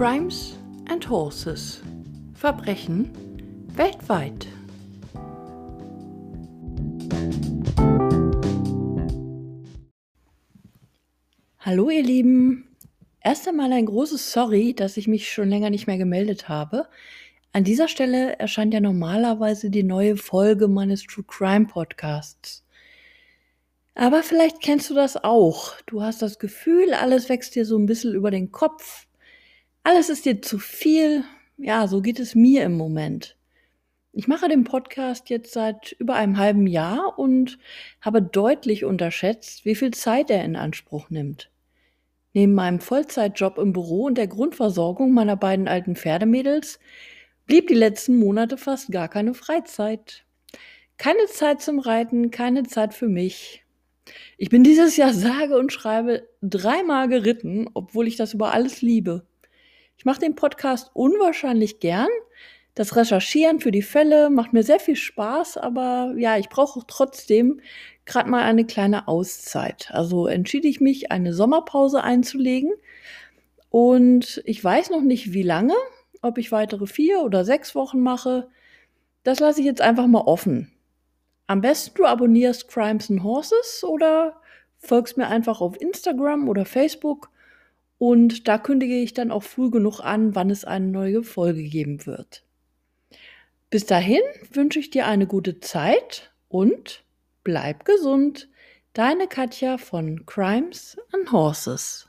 Crimes and Horses. Verbrechen weltweit. Hallo ihr Lieben. Erst einmal ein großes Sorry, dass ich mich schon länger nicht mehr gemeldet habe. An dieser Stelle erscheint ja normalerweise die neue Folge meines True Crime Podcasts. Aber vielleicht kennst du das auch. Du hast das Gefühl, alles wächst dir so ein bisschen über den Kopf. Alles ist dir zu viel. Ja, so geht es mir im Moment. Ich mache den Podcast jetzt seit über einem halben Jahr und habe deutlich unterschätzt, wie viel Zeit er in Anspruch nimmt. Neben meinem Vollzeitjob im Büro und der Grundversorgung meiner beiden alten Pferdemädels blieb die letzten Monate fast gar keine Freizeit. Keine Zeit zum Reiten, keine Zeit für mich. Ich bin dieses Jahr sage und schreibe dreimal geritten, obwohl ich das über alles liebe. Ich mache den Podcast unwahrscheinlich gern. Das Recherchieren für die Fälle macht mir sehr viel Spaß, aber ja, ich brauche trotzdem gerade mal eine kleine Auszeit. Also entschied ich mich, eine Sommerpause einzulegen. Und ich weiß noch nicht, wie lange, ob ich weitere vier oder sechs Wochen mache. Das lasse ich jetzt einfach mal offen. Am besten du abonnierst Crimes and Horses oder folgst mir einfach auf Instagram oder Facebook und da kündige ich dann auch früh genug an, wann es eine neue Folge geben wird. Bis dahin wünsche ich dir eine gute Zeit und bleib gesund. Deine Katja von Crimes and Horses.